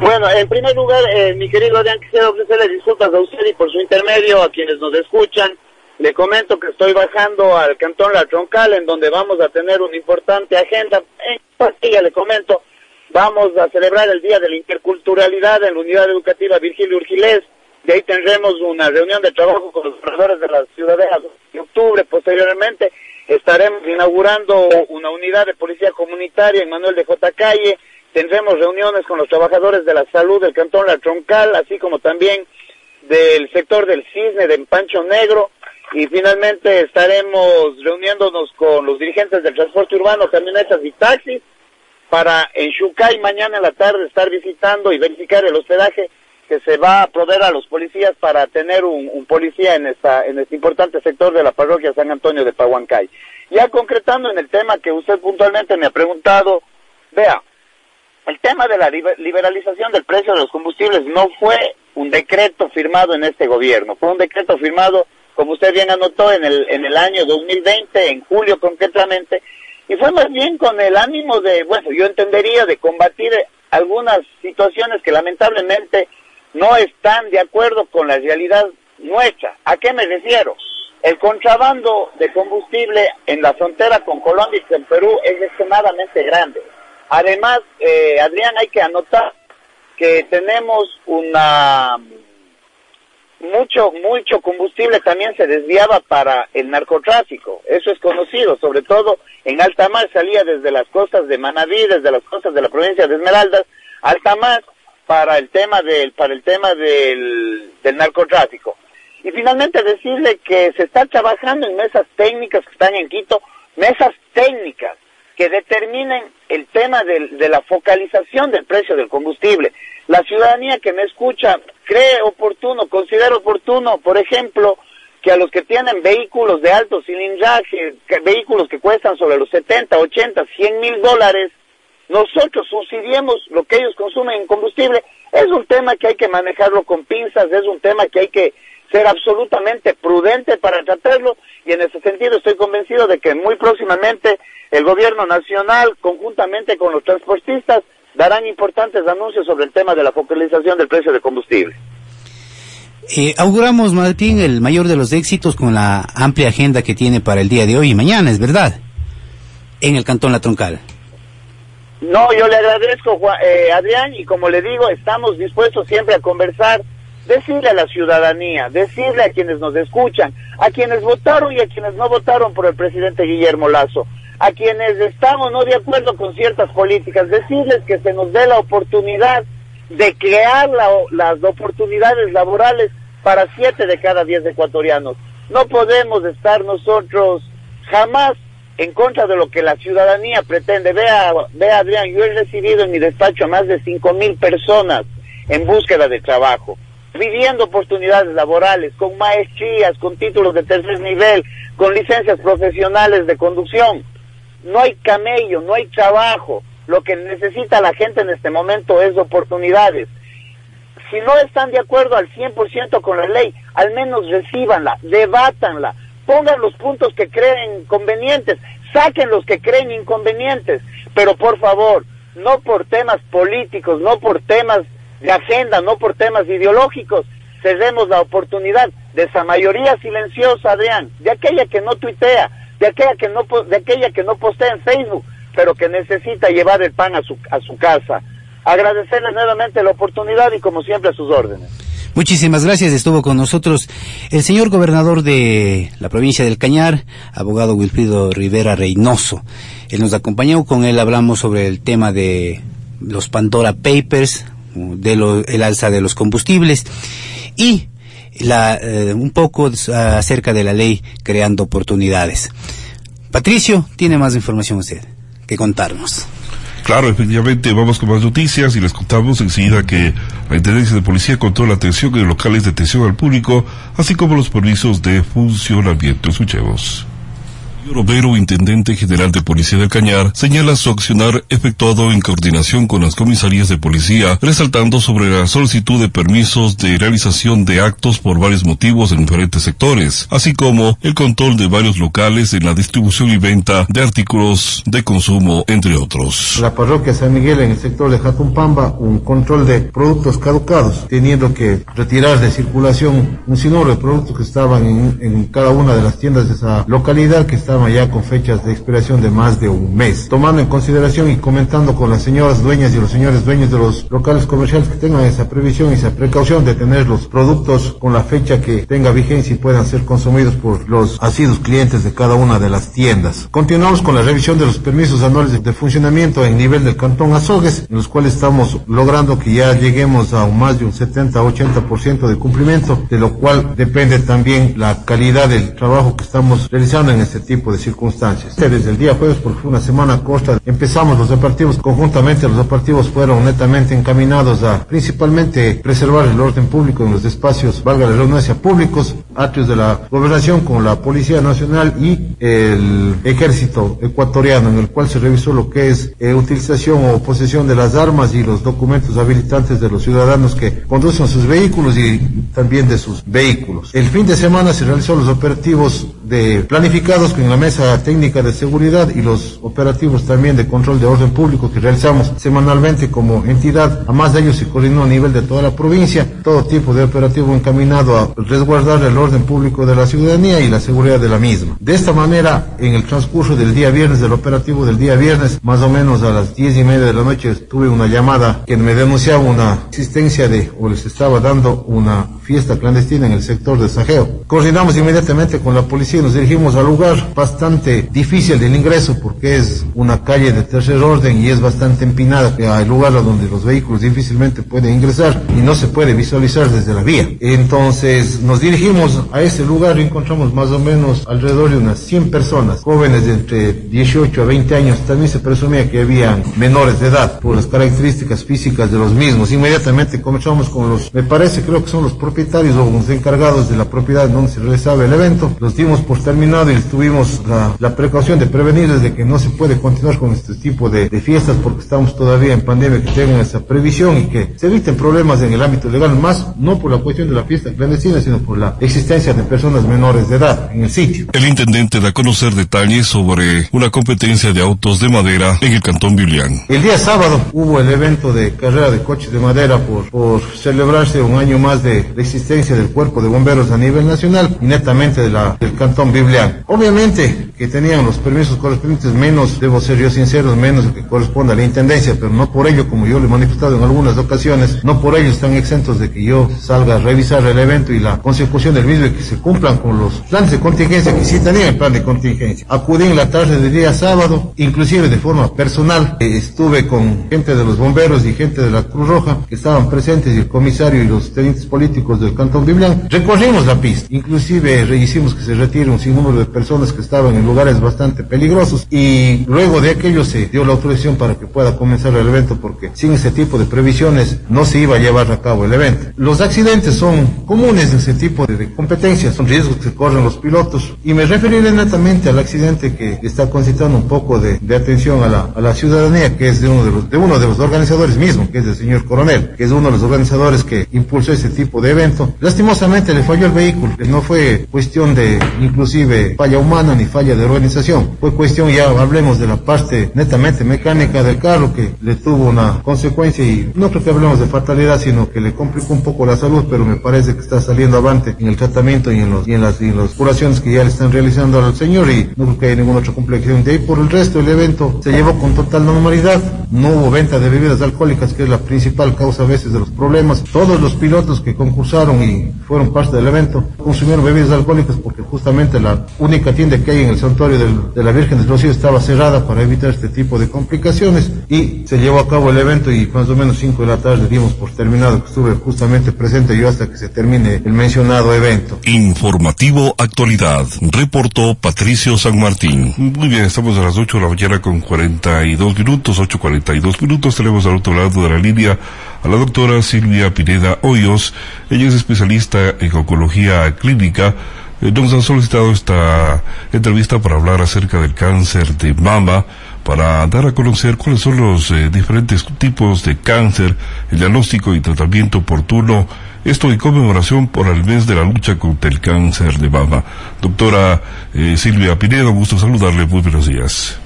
Bueno, en primer lugar, eh, mi querido Adrián, quisiera ofrecerle disculpas a usted y por su intermedio a quienes nos escuchan. Le comento que estoy bajando al Cantón La Troncal, en donde vamos a tener una importante agenda. En Pastilla le comento, Vamos a celebrar el Día de la Interculturalidad en la Unidad Educativa Virgilio Urgilés. De ahí tendremos una reunión de trabajo con los profesores de la ciudadela de octubre. Posteriormente estaremos inaugurando una unidad de policía comunitaria en Manuel de J. Calle. Tendremos reuniones con los trabajadores de la salud del Cantón La Troncal, así como también del sector del Cisne, de Pancho Negro. Y finalmente estaremos reuniéndonos con los dirigentes del transporte urbano, camionetas y taxis para en Shukai mañana en la tarde estar visitando y verificar el hospedaje que se va a proveer a los policías para tener un, policía en esta en este importante sector de la parroquia San Antonio de Pahuancay. Ya concretando en el tema que usted puntualmente me ha preguntado, vea, el tema de la liberalización del precio de los combustibles no fue un decreto firmado en este gobierno, fue un decreto firmado, como usted bien anotó, en el, en el año 2020, en julio concretamente, y fue más bien con el ánimo de, bueno, yo entendería de combatir algunas situaciones que lamentablemente no están de acuerdo con la realidad nuestra. ¿A qué me refiero? El contrabando de combustible en la frontera con Colombia y con Perú es extremadamente grande. Además, eh, Adrián, hay que anotar que tenemos una mucho, mucho combustible también se desviaba para el narcotráfico. Eso es conocido, sobre todo en alta mar salía desde las costas de Manabí, desde las costas de la provincia de Esmeraldas, alta mar para el tema del, para el tema del, del narcotráfico. Y finalmente decirle que se está trabajando en mesas técnicas que están en Quito, mesas técnicas que determinen el tema de la focalización del precio del combustible. La ciudadanía que me escucha cree oportuno, considera oportuno, por ejemplo, que a los que tienen vehículos de alto cilindraje, vehículos que cuestan sobre los 70, 80, 100 mil dólares, nosotros subsidiemos lo que ellos consumen en combustible. Es un tema que hay que manejarlo con pinzas, es un tema que hay que ser absolutamente prudente para tratarlo y en ese sentido estoy convencido de que muy próximamente el gobierno nacional, conjuntamente con los transportistas, darán importantes anuncios sobre el tema de la focalización del precio de combustible.
Eh, auguramos, Martín, el mayor de los éxitos con la amplia agenda que tiene para el día de hoy y mañana, es verdad, en el Cantón La Troncal.
No, yo le agradezco, eh, Adrián, y como le digo, estamos dispuestos siempre a conversar decirle a la ciudadanía, decirle a quienes nos escuchan, a quienes votaron y a quienes no votaron por el presidente Guillermo Lazo, a quienes estamos no de acuerdo con ciertas políticas, decirles que se nos dé la oportunidad de crear las oportunidades laborales para siete de cada diez ecuatorianos. No podemos estar nosotros jamás en contra de lo que la ciudadanía pretende. Vea, vea Adrián, yo he recibido en mi despacho a más de cinco mil personas en búsqueda de trabajo pidiendo oportunidades laborales, con maestrías, con títulos de tercer nivel, con licencias profesionales de conducción. No hay camello, no hay trabajo. Lo que necesita la gente en este momento es oportunidades. Si no están de acuerdo al 100% con la ley, al menos recíbanla, debátanla, pongan los puntos que creen convenientes, saquen los que creen inconvenientes, pero por favor, no por temas políticos, no por temas de agenda, no por temas ideológicos. Cedemos la oportunidad de esa mayoría silenciosa, Adrián, de aquella que no tuitea, de aquella que no, de aquella que no postea en Facebook, pero que necesita llevar el pan a su, a su casa. Agradecerles nuevamente la oportunidad y como siempre a sus órdenes.
Muchísimas gracias. Estuvo con nosotros el señor gobernador de la provincia del Cañar, abogado Wilfrido Rivera Reynoso. Él nos acompañó, con él hablamos sobre el tema de los Pandora Papers, de el alza de los combustibles y la, eh, un poco acerca de la ley creando oportunidades. Patricio, tiene más información usted que contarnos.
Claro, efectivamente, vamos con más noticias y les contamos enseguida que la Intendencia de Policía controla la atención en locales de atención al público, así como los permisos de funcionamiento. Escuchemos. Robero, intendente general de Policía del Cañar, señala su accionar efectuado en coordinación con las comisarías de policía, resaltando sobre la solicitud de permisos de realización de actos por varios motivos en diferentes sectores, así como el control de varios locales en la distribución y venta de artículos de consumo, entre otros.
La parroquia San Miguel en el sector de Jatumpamba, un control de productos caducados, teniendo que retirar de circulación un sinnúmero de productos que estaban en, en cada una de las tiendas de esa localidad que ya con fechas de expiración de más de un mes. Tomando en consideración y comentando con las señoras dueñas y los señores dueños de los locales comerciales que tengan esa previsión y esa precaución de tener los productos con la fecha que tenga vigencia y puedan ser consumidos por los asiduos clientes de cada una de las tiendas. Continuamos con la revisión de los permisos anuales de funcionamiento en nivel del cantón Azogues, en los cuales estamos logrando que ya lleguemos a más de un 70-80% de cumplimiento, de lo cual depende también la calidad del trabajo que estamos realizando en este tipo de circunstancias. Desde el día jueves, porque fue una semana corta, empezamos los operativos conjuntamente, los operativos fueron netamente encaminados a principalmente preservar el orden público en los espacios, valga la redundancia, públicos, atrios de la gobernación con la Policía Nacional y el Ejército ecuatoriano, en el cual se revisó lo que es eh, utilización o posesión de las armas y los documentos habilitantes de los ciudadanos que conducen sus vehículos y también de sus vehículos. El fin de semana se realizó los operativos de planificados con la mesa técnica de seguridad y los operativos también de control de orden público que realizamos semanalmente como entidad. A más de ellos se coordinó a nivel de toda la provincia, todo tipo de operativo encaminado a resguardar el orden público de la ciudadanía y la seguridad de la misma. De esta manera, en el transcurso del día viernes, del operativo del día viernes, más o menos a las diez y media de la noche, tuve una llamada que me denunciaba una existencia de, o les estaba dando una fiesta clandestina en el sector de Sajeo. Coordinamos inmediatamente con la policía nos dirigimos al lugar bastante difícil del ingreso porque es una calle de tercer orden y es bastante empinada. Hay lugares donde los vehículos difícilmente pueden ingresar y no se puede visualizar desde la vía. Entonces nos dirigimos a ese lugar y encontramos más o menos alrededor de unas 100 personas, jóvenes de entre 18 a 20 años. También se presumía que habían menores de edad por las características físicas de los mismos. Inmediatamente comenzamos con los, me parece, creo que son los propietarios o los encargados de la propiedad donde se realizaba el evento. Los dimos por terminado y tuvimos la, la precaución de prevenirles de que no se puede continuar con este tipo de, de, fiestas porque estamos todavía en pandemia, que tengan esa previsión y que se eviten problemas en el ámbito legal, más no por la cuestión de la fiesta clandestina, sino por la existencia de personas menores de edad en el sitio.
El intendente da a conocer detalles sobre una competencia de autos de madera en el Cantón Bilián.
El día sábado hubo el evento de carrera de coches de madera por, por celebrarse un año más de, de existencia del cuerpo de bomberos a nivel nacional y netamente de la, del cantón Biblián. Obviamente que tenían los permisos correspondientes menos, debo ser yo sincero, menos de que corresponde a la intendencia, pero no por ello, como yo lo he manifestado en algunas ocasiones, no por ello están exentos de que yo salga a revisar el evento y la consecución del mismo y que se cumplan con los planes de contingencia que sí tenían el plan de contingencia. Acudí en la tarde del día sábado, inclusive de forma personal, eh, estuve con gente de los bomberos y gente de la Cruz Roja que estaban presentes y el comisario y los tenientes políticos del Cantón Biblián. Recorrimos la pista, inclusive hicimos que se retire un sinnúmero de personas que estaban en lugares bastante peligrosos y luego de aquello se dio la autorización para que pueda comenzar el evento porque sin ese tipo de previsiones no se iba a llevar a cabo el evento. Los accidentes son comunes en ese tipo de competencias, son riesgos que corren los pilotos y me referiré netamente al accidente que está concitando un poco de, de atención a la, a la, ciudadanía que es de uno de, los, de uno de los organizadores mismo, que es el señor coronel, que es uno de los organizadores que impulsó ese tipo de evento. Lastimosamente le falló el vehículo, no fue cuestión de inclusive falla humana ni falla
de organización. Fue cuestión, ya hablemos de la parte netamente mecánica del carro que le tuvo una consecuencia y no creo que hablemos de fatalidad, sino que le complicó un poco la salud, pero me parece que está saliendo avante en el tratamiento y en, los, y en, las, y las curaciones que ya le están realizando al señor y no creo que haya ninguna otra complicación. De ahí por el resto el evento se llevó con total normalidad, no hubo venta de bebidas alcohólicas, que es la principal causa a veces de los problemas. Todos los pilotos que concursaron y fueron parte del evento consumieron bebidas alcohólicas porque justamente la única tienda que hay en el santuario del, de la Virgen del Rocío estaba cerrada para evitar este tipo de complicaciones y se llevó a cabo el evento y más o menos 5 de la tarde dimos por terminado que estuve justamente presente yo hasta que se termine el mencionado evento.
Informativo Actualidad, reportó Patricio San Martín.
Muy bien, estamos a las 8 de la mañana con 42 minutos, 8.42 minutos. Tenemos al otro lado de la línea a la doctora Silvia Pineda Hoyos. Ella es especialista en oncología clínica. Eh, nos ha solicitado esta entrevista para hablar acerca del cáncer de mama, para dar a conocer cuáles son los eh, diferentes tipos de cáncer, el diagnóstico y tratamiento oportuno. Esto en conmemoración por el mes de la lucha contra el cáncer de mama. Doctora eh, Silvia Pineda, gusto saludarle. Muy buenos días.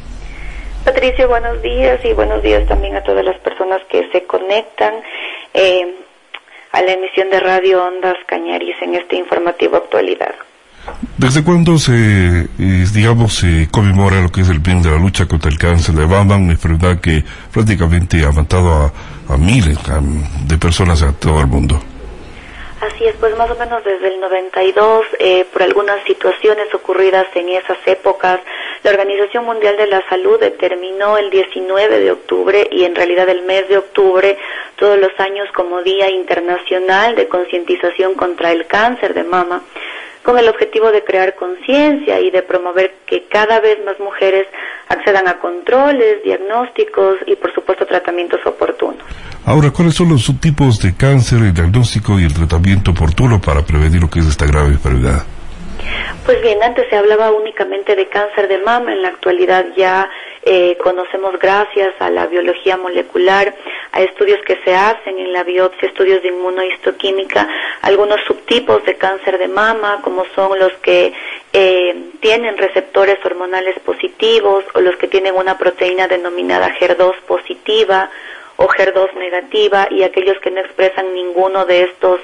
Patricio, buenos días y buenos días también a todas las personas que se conectan a la emisión de Radio Ondas Cañaris en este informativo actualidad.
¿Desde cuándo se, digamos, se conmemora lo que es el bien de la lucha contra el cáncer de mama, una enfermedad que prácticamente ha matado a, miles de personas a todo el mundo?
Así es, pues más o menos desde el 92, eh, por algunas situaciones ocurridas en esas épocas, la Organización Mundial de la Salud determinó el 19 de octubre y en realidad el mes de octubre todos los años como Día Internacional de Concientización contra el Cáncer de Mama con el objetivo de crear conciencia y de promover que cada vez más mujeres accedan a controles, diagnósticos y por supuesto tratamientos oportunos.
Ahora, ¿cuáles son los subtipos de cáncer, el diagnóstico y el tratamiento oportuno para prevenir lo que es esta grave enfermedad?
Pues bien, antes se hablaba únicamente de cáncer de mama, en la actualidad ya eh, conocemos gracias a la biología molecular, a estudios que se hacen en la biopsia, estudios de inmunohistoquímica, algunos subtipos de cáncer de mama, como son los que eh, tienen receptores hormonales positivos o los que tienen una proteína denominada HER2 positiva o HER2 negativa y aquellos que no expresan ninguno de estos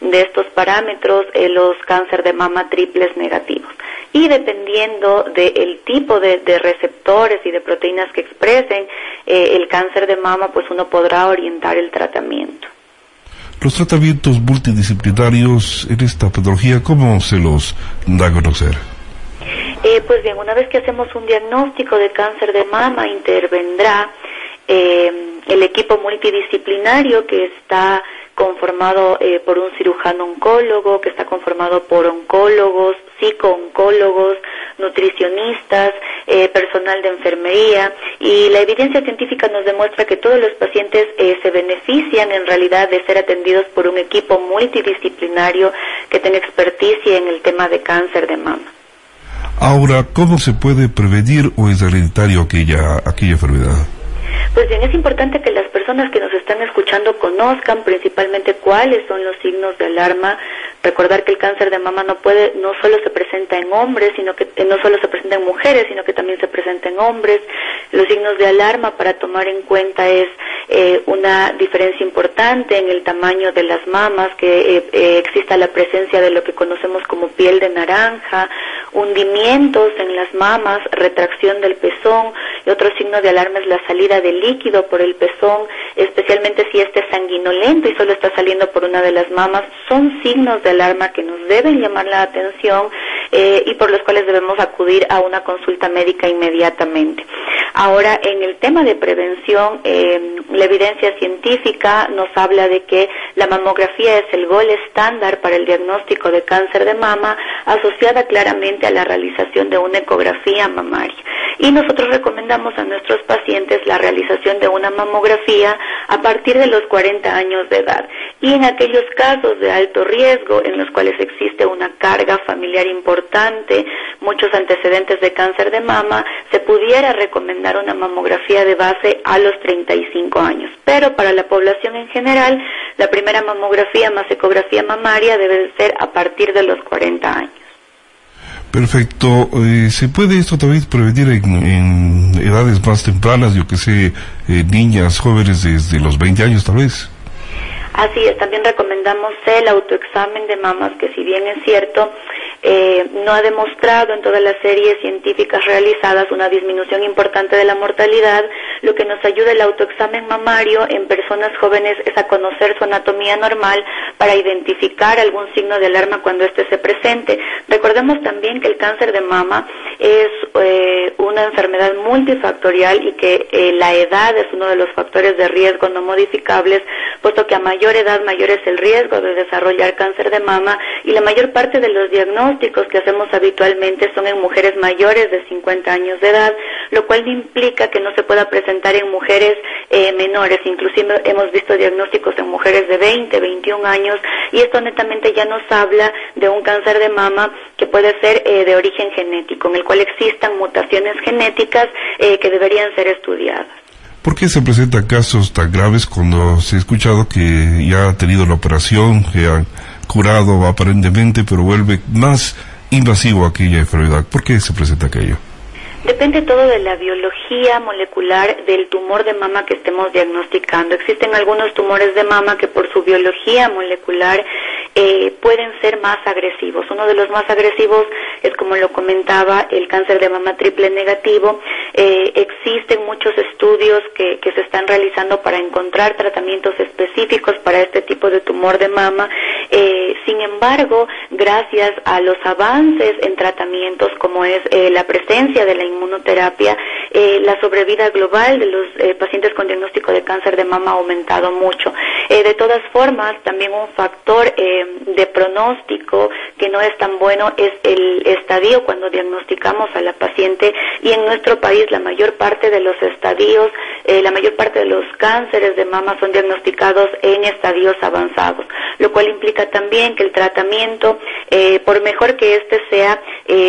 de estos parámetros eh, los cáncer de mama triples negativos. Y dependiendo del tipo de, receptores y de proteínas que expresen eh, el cáncer de mama, pues uno podrá orientar el tratamiento.
Los tratamientos multidisciplinarios en esta patología, ¿cómo se los da a conocer?
Eh, pues bien, una vez que hacemos un diagnóstico de cáncer de mama, intervendrá el equipo multidisciplinario que está conformado eh, por un cirujano oncólogo, que está conformado por oncólogos, psico-oncólogos, nutricionistas, eh, personal de enfermería y la evidencia científica nos demuestra que todos los pacientes eh, se benefician en realidad de ser atendidos por un equipo multidisciplinario que tenga experticia en el tema de cáncer de mama.
Ahora, ¿cómo se puede prevenir o es hereditario aquella, aquella enfermedad?
Pues bien, es importante que las personas que nos están escuchando conozcan principalmente cuáles son los signos de alarma. Recordar que el cáncer de mama no puede, no solo se presenta en hombres, sino que eh, no solo se presenta en mujeres, sino que también se presenta en hombres. Los signos de alarma para tomar en cuenta es eh, una diferencia importante en el tamaño de las mamas, que eh, exista la presencia de lo que conocemos como piel de naranja, hundimientos en las mamas, retracción del pezón y otro signo de alarma es la salida del líquido por el pezón, especialmente si este es sanguinolento y solo está saliendo por una de las mamas, son signos de alarma que nos deben llamar la atención eh, y por los cuales debemos acudir a una consulta médica inmediatamente. Ahora, en el tema de prevención, eh, la evidencia científica nos habla de que la mamografía es el gol estándar para el diagnóstico de cáncer de mama, asociada claramente a la realización de una ecografía mamaria. Y nosotros recomendamos a nuestros pacientes la realización de una mamografía a partir de los 40 años de edad. Y en aquellos casos de alto riesgo, en los cuales existe una carga familiar importante, muchos antecedentes de cáncer de mama, se pudiera recomendar una mamografía de base a los 35 años. Pero para la población en general, la primera mamografía más ecografía mamaria debe ser a partir de los 40 años.
Perfecto. Eh, ¿Se puede esto también prevenir en, edades más tempranas, yo que sé, eh, niñas, jóvenes desde los 20 años tal vez?
Así es, también recomendamos el autoexamen de mamas, que si bien es cierto, eh, no ha demostrado en todas las series científicas realizadas una disminución importante de la mortalidad, lo que nos ayuda el autoexamen mamario en personas jóvenes es a conocer su anatomía normal para identificar algún signo de alarma cuando éste se presente. Recordemos también que el cáncer de mama es eh, una enfermedad multifactorial y que eh, la edad es uno de los factores de riesgo no modificables, puesto que a mayor edad mayor es el riesgo de desarrollar cáncer de mama y la mayor parte de los diagnósticos que hacemos habitualmente son en mujeres mayores de 50 años de edad, lo cual implica que no se pueda presentar en mujeres eh, menores, inclusive hemos visto diagnósticos en mujeres de 20, 21 años y esto netamente ya nos habla de un cáncer de mama que puede ser eh, de origen genético, en el cual existan mutaciones genéticas eh, que deberían ser estudiadas.
¿Por qué se presentan casos tan graves cuando se ha escuchado que ya ha tenido la operación, que han curado aparentemente, pero vuelve más invasivo aquella enfermedad? ¿Por qué se presenta aquello?
Depende todo de la biología molecular del tumor de mama que estemos diagnosticando. Existen algunos tumores de mama que por su biología molecular eh, pueden ser más agresivos. Uno de los más agresivos es, como lo comentaba, el cáncer de mama triple negativo. Eh, existen muchos estudios que, que, se están realizando para encontrar tratamientos específicos para este tipo de tumor de mama. Eh, sin embargo, gracias a los avances en tratamientos como es la presencia de la inmunoterapia, eh, la sobrevida global de los eh, pacientes con diagnóstico de cáncer de mama ha aumentado mucho. Eh, de todas formas, también un factor de pronóstico que no es tan bueno es el estadio cuando diagnosticamos a la paciente y en nuestro país la mayor parte de los estadios, la mayor parte de los cánceres de mama son diagnosticados en estadios avanzados, lo cual implica también que el tratamiento, por mejor que éste sea,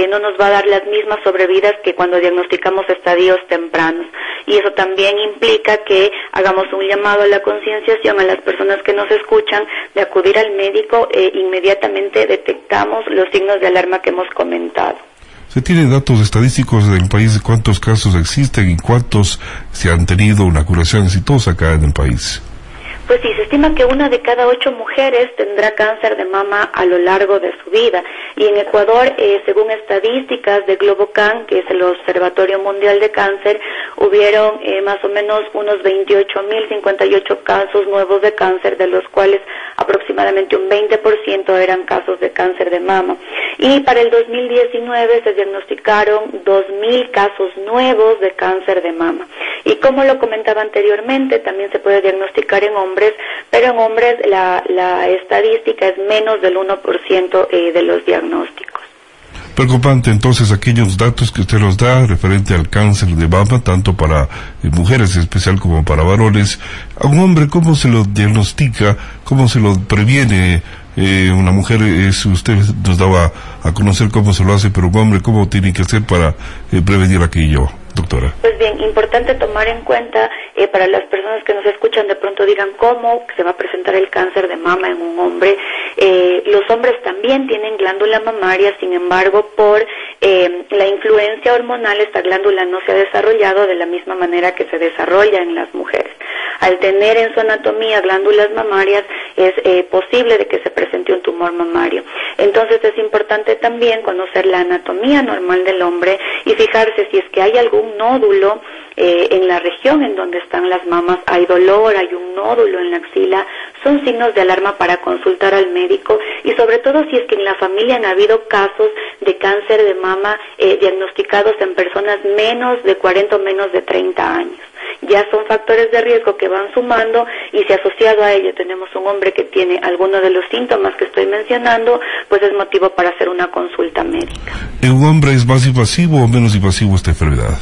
no nos va a dar las mismas sobrevidas que cuando diagnosticamos estadios tempranos. Y eso también implica que hagamos un llamado a la concienciación a las personas que nos escuchan de acudir al médico e inmediatamente detectamos los signos de alarma que hemos comentado.
¿Se tienen datos estadísticos del país de cuántos casos existen y cuántos se han tenido una curación exitosa acá en el país?
Pues sí, se estima que una de cada ocho mujeres tendrá cáncer de mama a lo largo de su vida. Y en Ecuador, eh, según estadísticas de GloboCan, que es el Observatorio Mundial de Cáncer, hubieron eh, más o menos unos 28.058 casos nuevos de cáncer, de los cuales aproximadamente un 20% eran casos de cáncer de mama. Y para el 2019 se diagnosticaron 2.000 casos nuevos de cáncer de mama. Y como lo comentaba anteriormente, también se puede diagnosticar en hombres, pero en hombres la, estadística es menos del 1% eh, de los diagnósticos.
Preocupante entonces aquellos datos que usted nos da referente al cáncer de mama, tanto para eh, mujeres en especial como para varones. A un hombre, ¿cómo se lo diagnostica? ¿Cómo se lo previene? Eh, una mujer, es, usted nos daba a conocer cómo se lo hace, pero un hombre, ¿cómo tiene que hacer para prevenir aquello? Doctora?
Pues bien, importante tomar en cuenta eh, para las personas que nos escuchan de pronto digan cómo se va a presentar el cáncer de mama en un hombre. Eh, los hombres también tienen glándula mamaria, sin embargo, por eh, la influencia hormonal esta glándula no se ha desarrollado de la misma manera que se desarrolla en las mujeres. Al tener en su anatomía glándulas mamarias es posible de que se presente un tumor mamario. Entonces es importante también conocer la anatomía normal del hombre y fijarse si es que hay algún un nódulo eh, en la región en donde están las mamas, hay dolor, hay un nódulo en la axila, son signos de alarma para consultar al médico y sobre todo si es que en la familia han habido casos de cáncer de mama eh, diagnosticados en personas menos de 40 o menos de 30 años ya son factores de riesgo que van sumando y si asociado a ello tenemos un hombre que tiene alguno de los síntomas que estoy mencionando, pues es motivo para hacer una consulta médica.
¿Un hombre es más invasivo o menos invasivo esta enfermedad?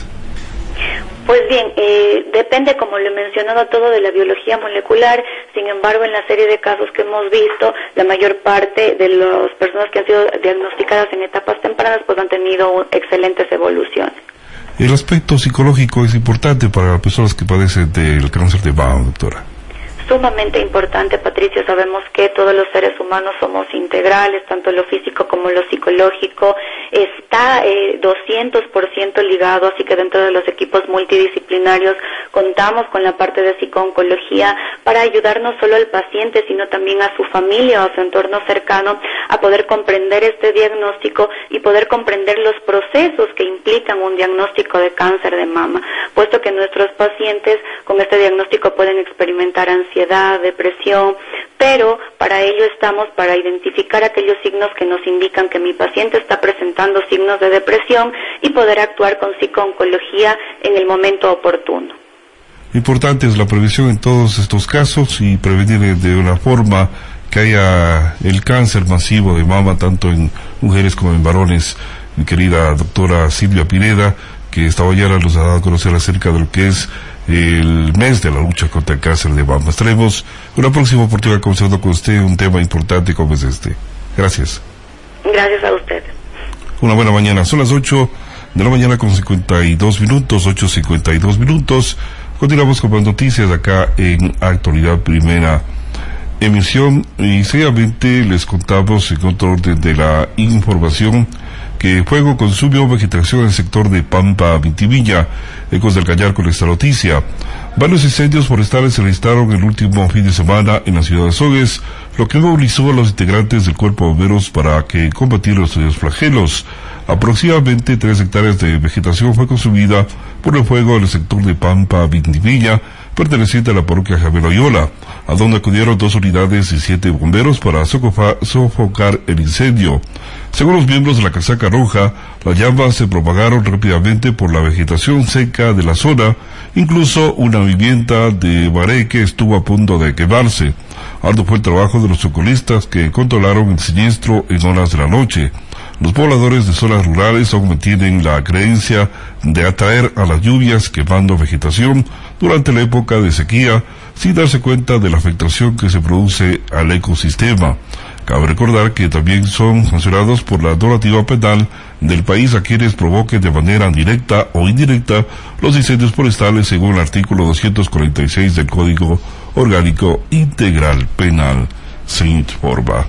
Pues bien, eh, depende, como lo he mencionado, todo de la biología molecular. Sin embargo, en la serie de casos que hemos visto, la mayor parte de las personas que han sido diagnosticadas en etapas tempranas, pues han tenido excelentes evoluciones.
El aspecto psicológico es importante para las personas que padecen del cáncer de mama, doctora.
Sumamente importante, Patricia. Sabemos que todos los seres humanos somos integrales, tanto lo físico como lo psicológico. Está eh, 200% ligado, así que dentro de los equipos multidisciplinarios contamos con la parte de psicooncología para ayudar no solo al paciente, sino también a su familia o a su entorno cercano a poder comprender este diagnóstico y poder comprender los procesos que implican un diagnóstico de cáncer de mama, puesto que nuestros pacientes con este diagnóstico pueden experimentar ansiedad, depresión, pero para ello estamos para identificar aquellos signos que nos indican que mi paciente está presentando signos de depresión y poder actuar con psicooncología en el momento oportuno.
Importante es la prevención en todos estos casos y prevenir de una forma que haya el cáncer masivo de mama tanto en mujeres como en varones. Mi querida doctora Silvia Pineda, que esta mañana nos ha dado a conocer acerca de lo que es el mes de la lucha contra el cáncer de mama. Estaremos una próxima oportunidad conversando con usted un tema importante como es este. Gracias.
Gracias a usted.
Una buena mañana. Son las 8 de la mañana con 52 minutos, 8.52 minutos. Continuamos con más noticias acá en Actualidad Primera Emisión y seriamente les contamos en otro orden de la información que fuego consumió vegetación en el sector de Pampa Vintimilla. Ecos del Cañar con esta noticia. Varios incendios forestales se registraron el último fin de semana en la ciudad de Sogues, lo que movilizó a los integrantes del cuerpo de bomberos para que combatieran los flagelos. Aproximadamente tres hectáreas de vegetación fue consumida por el fuego en el sector de Pampa Vintimilla, perteneciente a la parroquia Javier Loyola, a donde acudieron dos unidades y siete bomberos para sofocar el incendio. Según los miembros de la casaca roja, las llamas se propagaron rápidamente por la vegetación seca de la zona, incluso una vivienda de Bareque estuvo a punto de quemarse. Ardo fue el trabajo de los socorristas que controlaron el siniestro en horas de la noche. Los pobladores de zonas rurales aún mantienen la creencia de atraer a las lluvias quemando vegetación durante la época de sequía sin darse cuenta de la afectación que se produce al ecosistema. Cabe recordar que también son sancionados por la donativa penal del país a quienes provoquen de manera directa o indirecta los incendios forestales según el artículo 246 del Código Orgánico Integral Penal. Se informa.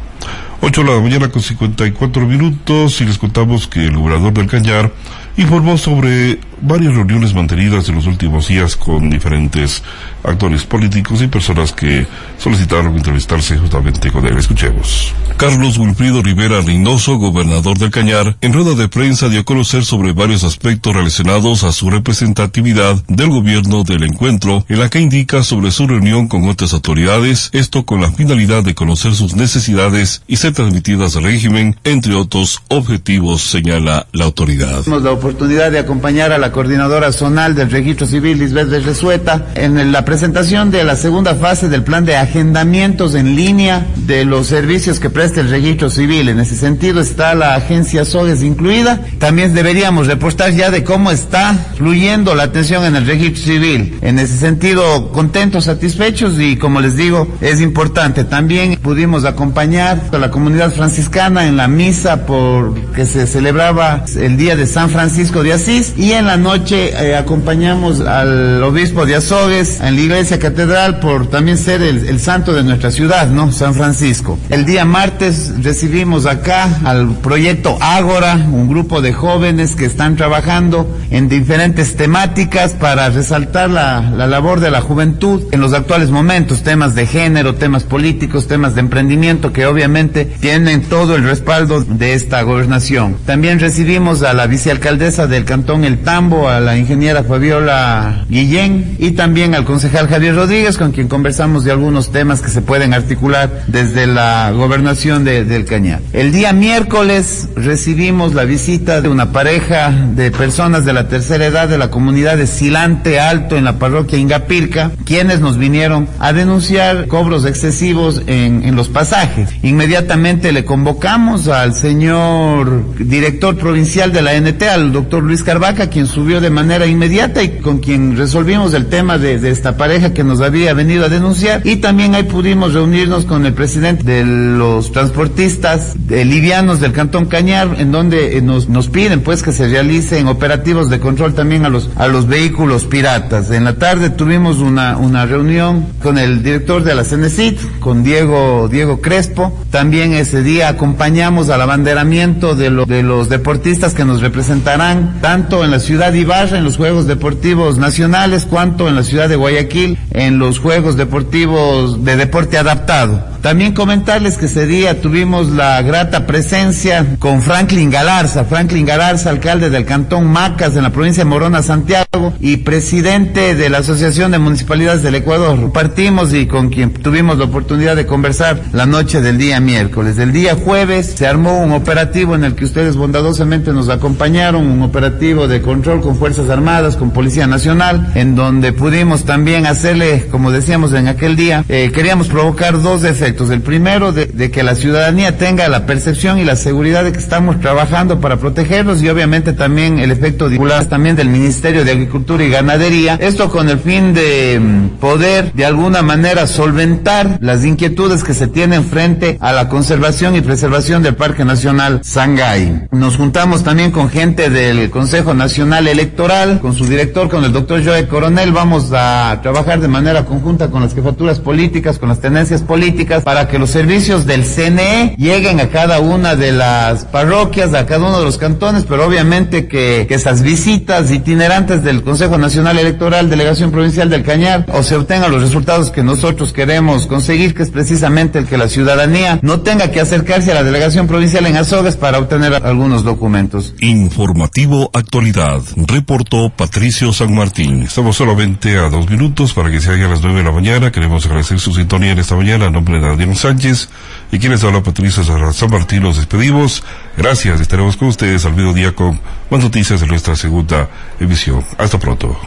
8 de la mañana con 54 minutos y les contamos que el gobernador del Cañar informó sobre varias reuniones mantenidas en los últimos días con diferentes actores políticos y personas que solicitaron entrevistarse justamente con él. Escuchemos. Carlos Wilfrido Rivera Reynoso, gobernador del Cañar, en rueda de prensa dio a conocer sobre varios aspectos relacionados a su representatividad del gobierno del encuentro, en la que indica sobre su reunión con otras autoridades, esto con la finalidad de conocer sus necesidades y ser transmitidas al régimen, entre otros objetivos, señala la autoridad.
Tenemos la oportunidad de acompañar a la coordinadora zonal del registro civil, Lisbeth de Resueta, en la presentación de la segunda fase del plan de agendamientos en línea de los servicios que presta el registro civil. En ese sentido está la agencia SOGES incluida. También deberíamos reportar ya de cómo está fluyendo la atención en el registro civil. En ese sentido, contentos, satisfechos y como les digo, es importante. También pudimos acompañar a la comunidad franciscana en la misa por que se celebraba el día de San Francisco de Asís y en la noche eh, acompañamos al obispo de Azogues en la iglesia catedral por también ser el, el, santo de nuestra ciudad, ¿no? San Francisco. El día martes recibimos acá al proyecto Ágora, un grupo de jóvenes que están trabajando en diferentes temáticas para resaltar la, la labor de la juventud en los actuales momentos, temas de género, temas políticos, temas de emprendimiento que obviamente tienen todo el respaldo de esta gobernación. También recibimos a la vicealcaldesa del cantón El Tambo, a la ingeniera Fabiola Guillén y también al concejal Javier Rodríguez, con quien conversamos de algunos temas que se pueden articular desde la gobernación de, del Cañar. El día miércoles recibimos la visita de una pareja de personas de la tercera edad de la comunidad de Silante Alto en la parroquia Ingapirca, quienes nos vinieron a denunciar cobros excesivos en, en los pasajes. Inmediatamente le convocamos al señor director provincial de la NT, al doctor Luis Carvaca, quien subió de manera inmediata y con quien resolvimos el tema de, de esta pareja que nos había venido a denunciar y también ahí pudimos reunirnos con el presidente de los transportistas de livianos del Cantón Cañar en donde eh, nos, nos piden pues que se realicen operativos de control también a los, a los vehículos piratas. En la tarde tuvimos una, una reunión con el director de la CENESIT, con Diego, Diego Crespo. También ese día acompañamos al abanderamiento de, lo, de los deportistas que nos representarán tanto en la ciudad de Ibarra, en los Juegos Deportivos Nacionales, cuanto en la ciudad de Guayaquil, en los Juegos Deportivos de Deporte Adaptado. También comentarles que ese día tuvimos la grata presencia con Franklin Galarza, Franklin Galarza, alcalde del Cantón Macas en la provincia de Morona, Santiago, y presidente de la Asociación de Municipalidades del Ecuador. Partimos y con quien tuvimos la oportunidad de conversar la noche del día miércoles. El día jueves se armó un operativo en el que ustedes bondadosamente nos acompañaron, un operativo de control con Fuerzas Armadas, con Policía Nacional, en donde pudimos también hacerle, como decíamos en aquel día, eh, queríamos provocar dos efectos el primero, de, de, que la ciudadanía tenga la percepción y la seguridad de que estamos trabajando para protegerlos y obviamente también el efecto también del Ministerio de Agricultura y Ganadería. Esto con el fin de mm, poder de alguna manera solventar las inquietudes que se tienen frente a la conservación y preservación del Parque Nacional Sangay. Nos juntamos también con gente del Consejo Nacional Electoral, con su director, con el doctor Joe Coronel. Vamos a trabajar de manera conjunta con las jefaturas políticas, con las tendencias políticas para que los servicios del CNE lleguen a cada una de las parroquias, a cada uno de los cantones, pero obviamente que, esas visitas itinerantes del Consejo Nacional Electoral, Delegación Provincial del Cañar, o se obtengan los resultados que nosotros queremos conseguir, que es precisamente el que la ciudadanía no tenga que acercarse a la Delegación Provincial en Azogues para obtener algunos documentos.
Informativo Actualidad, reportó Patricio San Martín. Estamos solamente a dos minutos para que se haga las nueve de la mañana. Queremos agradecer su sintonía en esta mañana a nombre de Adrián Sánchez y quienes habla Patricia San Martín. Los despedimos. Gracias. Estaremos con ustedes al mediodía con más noticias de nuestra segunda emisión. Hasta pronto.